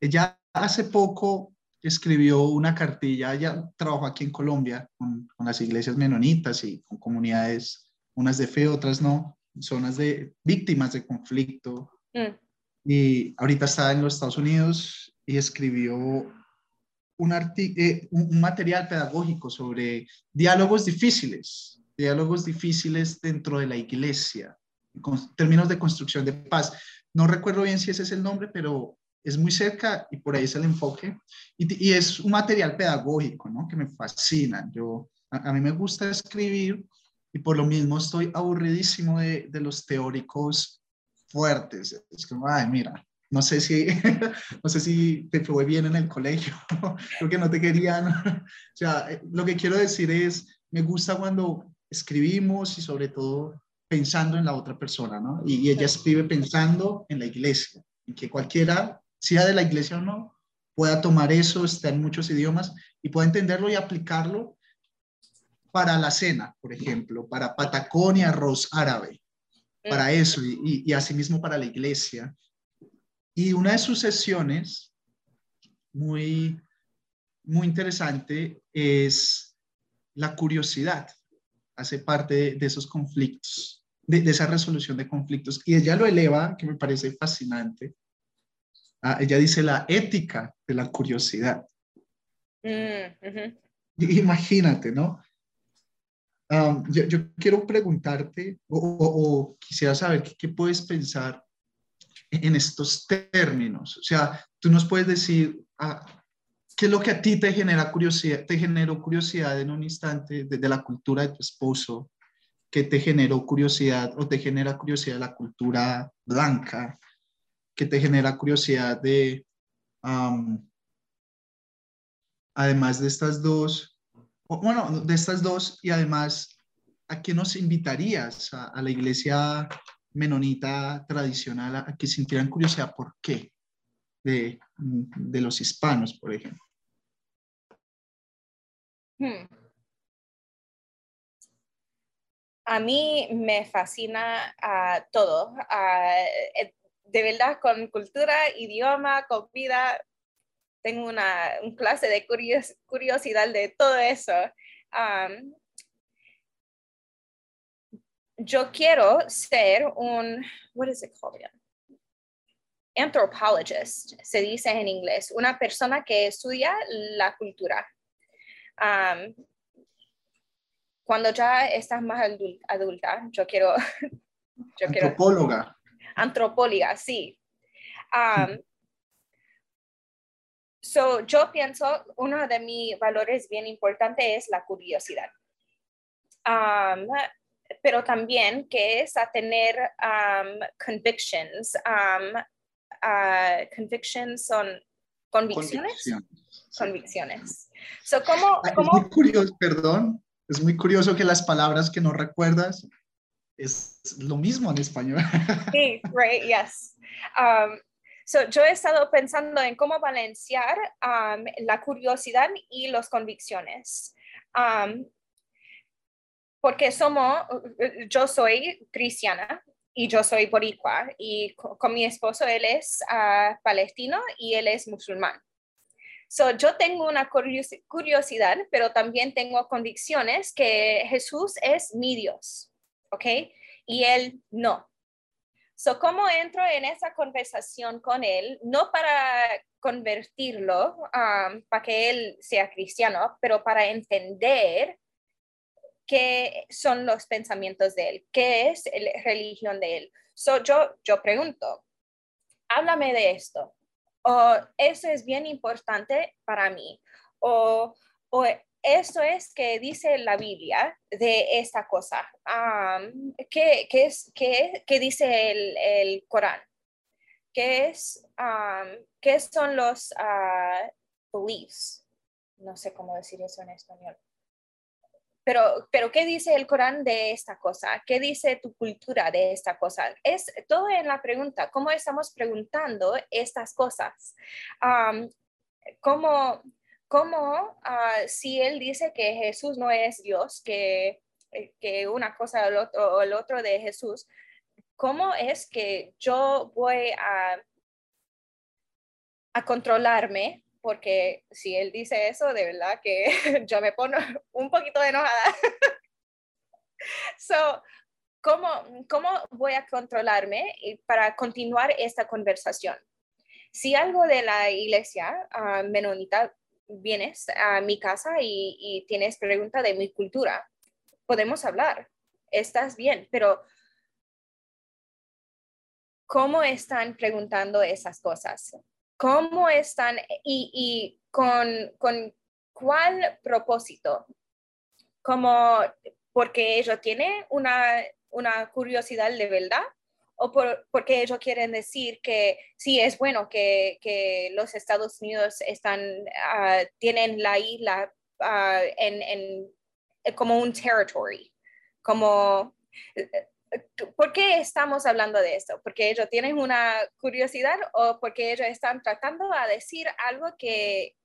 Speaker 2: Ella hace poco escribió una cartilla, ella trabajó aquí en Colombia con, las iglesias menonitas y con comunidades, unas de fe, otras no, zonas de víctimas de conflicto. Mm. Y ahorita está en los Estados Unidos y escribió un, eh, un material pedagógico sobre diálogos difíciles, diálogos difíciles dentro de la iglesia, en términos de construcción de paz. No recuerdo bien si ese es el nombre, pero es muy cerca y por ahí es el enfoque. Y, es un material pedagógico, ¿no? Que me fascina. Yo, a, mí me gusta escribir y por lo mismo estoy aburridísimo de, de los teóricos fuertes. Es como, ay, mira, no sé si, no sé si te fue bien en el colegio, creo que no te querían. o sea, eh, lo que quiero decir es, me gusta cuando escribimos y sobre todo pensando en la otra persona, ¿no? Y, y ella escribe pensando en la iglesia, en que cualquiera sea de la iglesia o no, pueda tomar eso, está en muchos idiomas y pueda entenderlo y aplicarlo para la cena, por ejemplo, para patacón y arroz árabe, para mm. eso y, y, asimismo para la iglesia. Y una de sus sesiones muy, muy interesante es la curiosidad, hace parte de, esos conflictos, de, de, esa resolución de conflictos. Y ella lo eleva, que me parece fascinante, Ah, ella dice la ética de la curiosidad. Mm, imagínate, ¿no? yo, quiero preguntarte o, quisiera saber qué, puedes pensar en estos términos. O sea, tú nos puedes decir ah, qué es lo que a ti te genera curiosidad, te generó curiosidad en un instante desde la cultura de tu esposo, que te generó curiosidad o te genera curiosidad la cultura blanca, que te genera curiosidad de, además de estas dos, bueno, de estas dos y además, ¿a qué nos invitarías a, la iglesia menonita tradicional a, que sintieran curiosidad? ¿Por qué? De, de los hispanos, por ejemplo. Hmm.
Speaker 3: A mí me fascina todo. Uh, de verdad con cultura, idioma, comida, tengo una clase de curiosidad de todo eso. yo quiero ser un, what is it called Anthropologist, se dice en inglés, una persona que estudia la cultura. Cuando ya estás más adulta, yo quiero...
Speaker 2: Yo Antropóloga
Speaker 3: antropóloga, sí. Um, so, yo pienso, uno de mis valores bien importantes es la curiosidad. Um, pero también que es a tener um, convictions. Uh, convictions son convicciones. Convicciones. So, ¿cómo,
Speaker 2: muy curioso, perdón, es muy curioso que las palabras que no recuerdas es lo mismo en español.
Speaker 3: Sí, right, yes. Um, so, yo he estado pensando en cómo balancear um, la curiosidad y las convicciones. Um, porque somos, yo soy cristiana y yo soy boricua y con, mi esposo él es uh, palestino y él es musulmán. So, yo tengo una curiosidad, pero también tengo convicciones que Jesús es mi Dios. ¿ok? Y él no. So, ¿cómo entro en esa conversación con él? No para convertirlo, um, para que él sea cristiano, pero para entender qué son los pensamientos de él, qué es la religión de él. So, yo, yo pregunto, háblame de esto. O eso es bien importante para mí. O, o eso es que dice la Biblia de esta cosa. ¿qué, es, qué, dice el, Corán? ¿Qué, es, ¿Qué son los uh, beliefs? No sé cómo decir eso en español. Pero, pero ¿qué dice el Corán de esta cosa? ¿Qué dice tu cultura de esta cosa? Es todo en la pregunta, ¿cómo estamos preguntando estas cosas? ¿Cómo, cómo ah, si él dice que Jesús no es Dios, que, eh, que una cosa o el otro, el otro de Jesús, ¿cómo es que yo voy a, a controlarme porque si él dice eso, de verdad que yo me pongo un poquito enojada. so, ¿cómo, ¿cómo voy a controlarme para continuar esta conversación? Si algo de la iglesia uh, menonita vienes a mi casa y, y tienes pregunta de mi cultura, podemos hablar, estás bien, pero ¿cómo están preguntando esas cosas? ¿Cómo están y, con, cuál propósito? ¿Como porque ellos tienen una, curiosidad de verdad? ¿O porque ellos quieren decir que sí es bueno que, los Estados Unidos están, ah, tienen la isla ah, en, como un territory? Como ¿Por qué estamos hablando de esto? ¿Porque ellos tienen una curiosidad o porque ellos están tratando de decir algo que,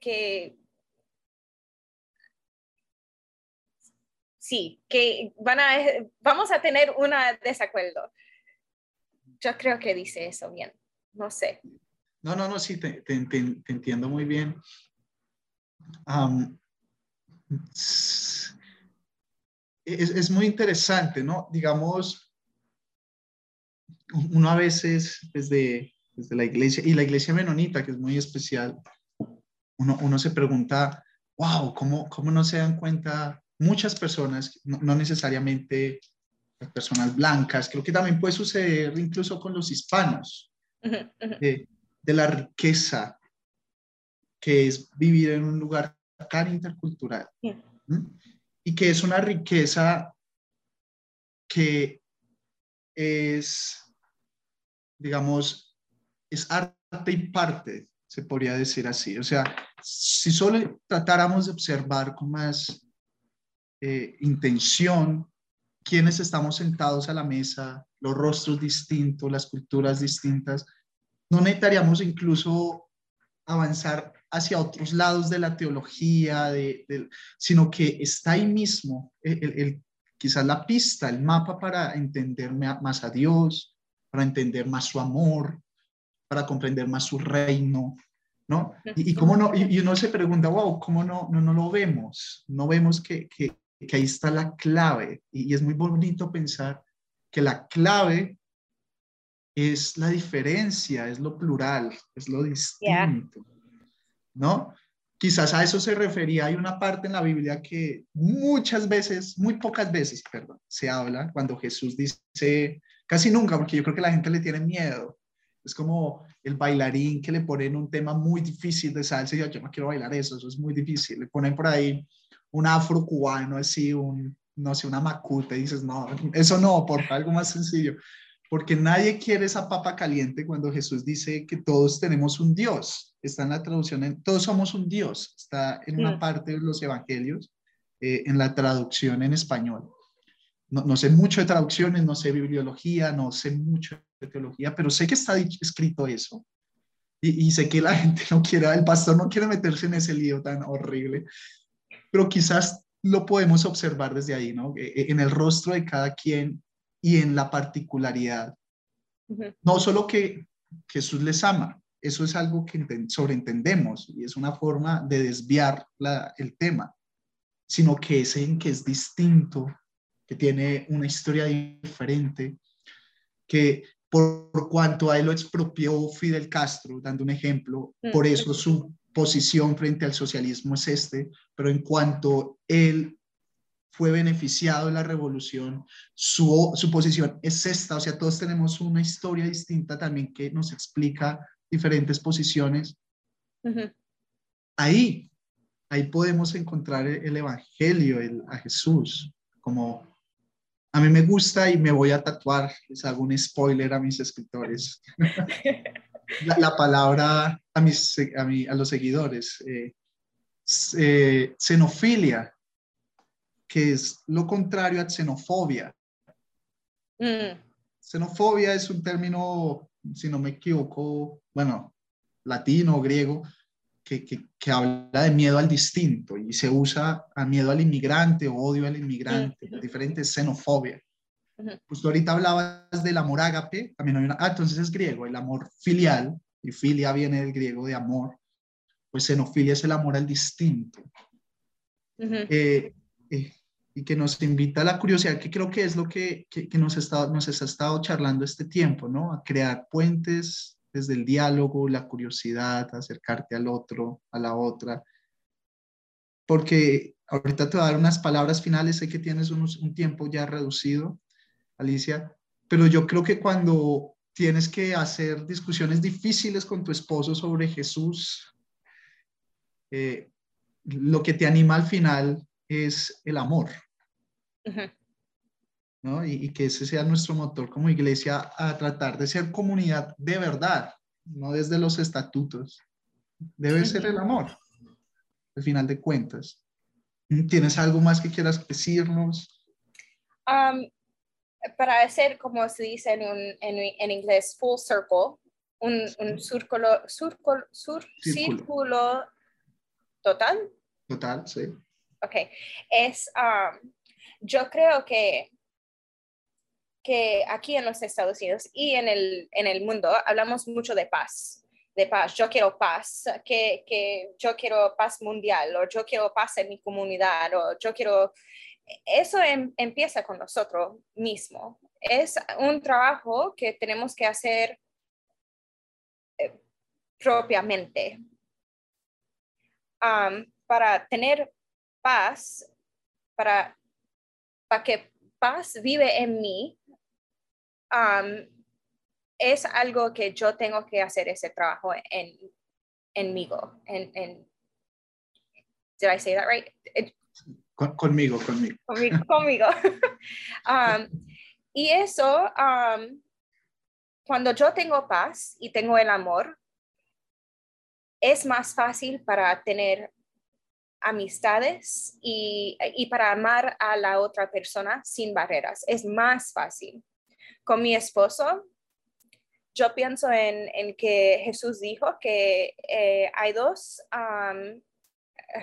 Speaker 3: que sí, que van a, vamos a tener un desacuerdo? Yo creo que dice eso bien, no sé.
Speaker 2: No, no, no, sí, te, entiendo muy bien es, muy interesante, ¿no? Digamos, uno a veces desde, desde la iglesia, y la iglesia menonita, que es muy especial, uno, uno se pregunta, wow, ¿cómo, ¿cómo no se dan cuenta muchas personas, no, necesariamente las personas blancas, creo que también puede suceder incluso con los hispanos, De, la riqueza que es vivir en un lugar tan intercultural y que es una riqueza que es, digamos, es arte y parte, se podría decir así. O sea, si solo tratáramos de observar con más eh, intención quiénes estamos sentados a la mesa, los rostros distintos, las culturas distintas, no necesitaríamos incluso avanzar hacia otros lados de la teología, de, sino que está ahí mismo, el, quizás la pista, el mapa para entender más a Dios, para entender más su amor, para comprender más su reino, ¿no? Y, cómo no, y, uno se pregunta, wow, ¿cómo no, no, no lo vemos? No vemos que, que ahí está la clave. Y, es muy bonito pensar que la clave es la diferencia, es lo plural, es lo distinto. ¿No? Quizás a eso se refería. Hay una parte en la Biblia que muchas veces, muy pocas veces, perdón, se habla cuando Jesús dice, casi nunca, porque yo creo que la gente le tiene miedo. Es como el bailarín que le ponen un tema muy difícil de salsa y yo, yo no quiero bailar eso, eso es muy difícil. Le ponen por ahí un afro cubano, así, un, no sé, una macuta y dices, no, eso no, por algo más sencillo porque nadie quiere esa papa caliente cuando Jesús dice que todos tenemos un Dios. Está en la traducción, en, todos somos un Dios. Está en una parte de los evangelios, eh, en la traducción en español. No, sé mucho de traducciones, no sé bibliología, no sé mucho de teología, pero sé que está escrito eso. Y, y sé que la gente no quiere, el pastor no quiere meterse en ese lío tan horrible, pero quizás lo podemos observar desde ahí, ¿no? E, e, en el rostro de cada quien y en la particularidad. No solo que Jesús les ama, eso es algo que sobreentendemos y es una forma de desviar el tema, sino que es en que es distinto, que tiene una historia diferente, que por, cuanto a él lo expropió Fidel Castro, dando un ejemplo, por eso su posición frente al socialismo es este, pero en cuanto él fue beneficiado de la revolución, su, su posición es esta, o sea, todos tenemos una historia distinta también que nos explica diferentes posiciones. Ahí, ahí podemos encontrar el, Evangelio, el, a Jesús, como a mí me gusta y me voy a tatuar, les hago un spoiler a mis escritores. la, palabra a, mis, a, a los seguidores, eh, eh, xenofilia, que es lo contrario a xenofobia.
Speaker 3: Mm,
Speaker 2: Xenofobia es un término, si no me equivoco, bueno, latino o griego, que, que- que habla de miedo al distinto y se usa a miedo al inmigrante o odio al inmigrante, diferente xenofobia.
Speaker 3: Ujú.
Speaker 2: Pues tú ahorita hablabas del amor ágape, también hay una, ah, entonces es griego, el amor filial, y filia viene del griego de amor, pues xenofilia es el amor al distinto.
Speaker 3: ujú.
Speaker 2: eh, eh, y que nos invita a la curiosidad, que creo que es lo que, que, que nos, está, nos ha estado charlando este tiempo, ¿no? A crear puentes desde el diálogo, la curiosidad, acercarte al otro, a la otra. Porque ahorita te voy a dar unas palabras finales, sé que tienes un tiempo ya reducido, Alicia, pero yo creo que cuando tienes que hacer discusiones difíciles con tu esposo sobre Jesús, eh, lo que te anima al final es el amor. ¿no? Y, y que ese sea nuestro motor como iglesia a tratar de ser comunidad de verdad, no desde los estatutos. Debe ser el amor, al final de cuentas. ¿Tienes algo más que quieras decirnos?
Speaker 3: Um, para hacer, como se dice en, un- en, en inglés, full circle, un, un círculo, círculo,
Speaker 2: Círculo.
Speaker 3: círculo total,
Speaker 2: Total, sí.
Speaker 3: Ok, es, um, yo creo que, que aquí en los Estados Unidos y en el, en el mundo hablamos mucho de paz, de paz, yo quiero paz, que, que yo quiero paz mundial, o yo quiero paz en mi comunidad, o yo quiero eso em- empieza con nosotros mismos. Es un trabajo que tenemos que hacer eh, propiamente. Am, para tener paz, para, para que paz vive en mí, am, es algo que yo tengo que hacer ese trabajo en, en mí. En, en, did I say that right? It-
Speaker 2: Con- conmigo, conmigo.
Speaker 3: conmigo. conmigo. Um, y eso, um, cuando yo tengo paz y tengo el amor, es más fácil para tener amistades y, y para amar a la otra persona sin barreras. Es más fácil. Con mi esposo, yo pienso en, en que Jesús dijo que eh, hay dos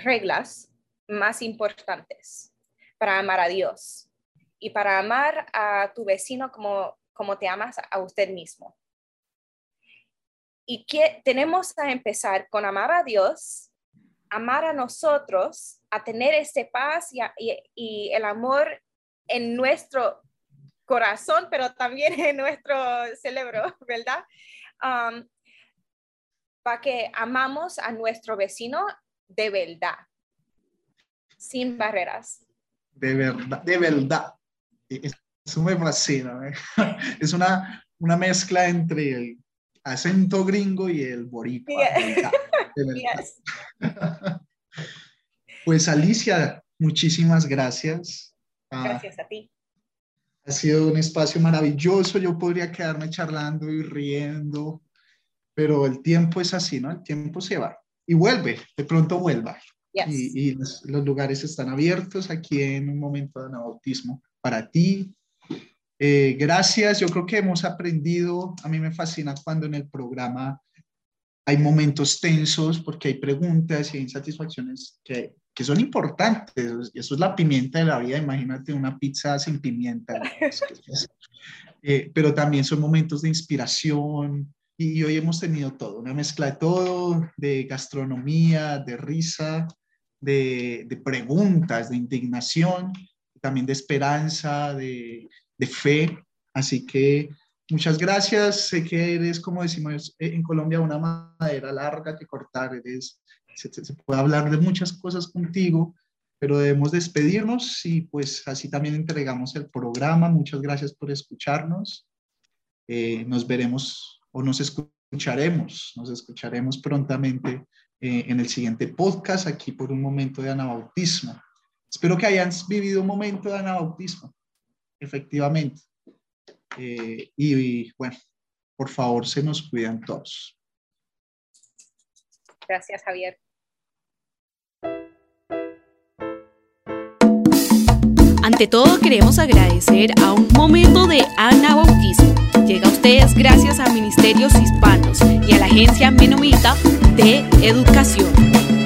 Speaker 3: reglas más importantes para amar a Dios y para amar a tu vecino como, como te amas a usted mismo. Y que tenemos que empezar con amar a Dios, amar a nosotros, a tener este paz y, el amor en nuestro corazón, pero también en nuestro cerebro, ¿verdad? Um, para que amamos a nuestro vecino de verdad, sin barreras.
Speaker 2: De verdad, de verdad. E- Eso me fascina. ¿eh? Es una, una mezcla entre el acento gringo y el boricua.
Speaker 3: Yeah. Yes.
Speaker 2: Pues Alicia, muchísimas gracias. Ah,
Speaker 3: Gracias a ti.
Speaker 2: Ha sido un espacio maravilloso. Yo podría quedarme charlando y riendo, pero el tiempo es así, ¿no? El tiempo se va y vuelve, de pronto vuelva.
Speaker 3: Yes.
Speaker 2: Y, y los, los lugares están abiertos aquí en un momento de anabautismo para ti. Eh, gracias, yo creo que hemos aprendido, a mí me fascina cuando en el programa hay momentos tensos porque hay preguntas y hay insatisfacciones que, que son importantes. Y eso es la pimienta de la vida. Imagínate una pizza sin pimienta. Eh, pero también son momentos de inspiración. Y, y hoy hemos tenido todo, una mezcla de todo, de gastronomía, de risa, de, de preguntas, de indignación, también de esperanza, de, de fe. Así que muchas gracias. Sé que eres, como decimos eh, en Colombia, una madera larga que cortar. Eres, se, puede hablar de muchas cosas contigo, pero debemos despedirnos y pues así también entregamos el programa. Muchas gracias por escucharnos. Eh, nos veremos o nos escucharemos, nos escucharemos prontamente eh, en el siguiente podcast aquí por un momento de anabautismo. Espero que hayan vivido un momento de anabautismo, efectivamente. Eh, y, y, bueno, por favor, se nos cuidan todos.
Speaker 3: Gracias, Javier.
Speaker 1: Ante todo queremos agradecer a un momento de anabautismo. Llega a ustedes gracias a Ministerios Hispanos y a la Agencia Menomita de Educación.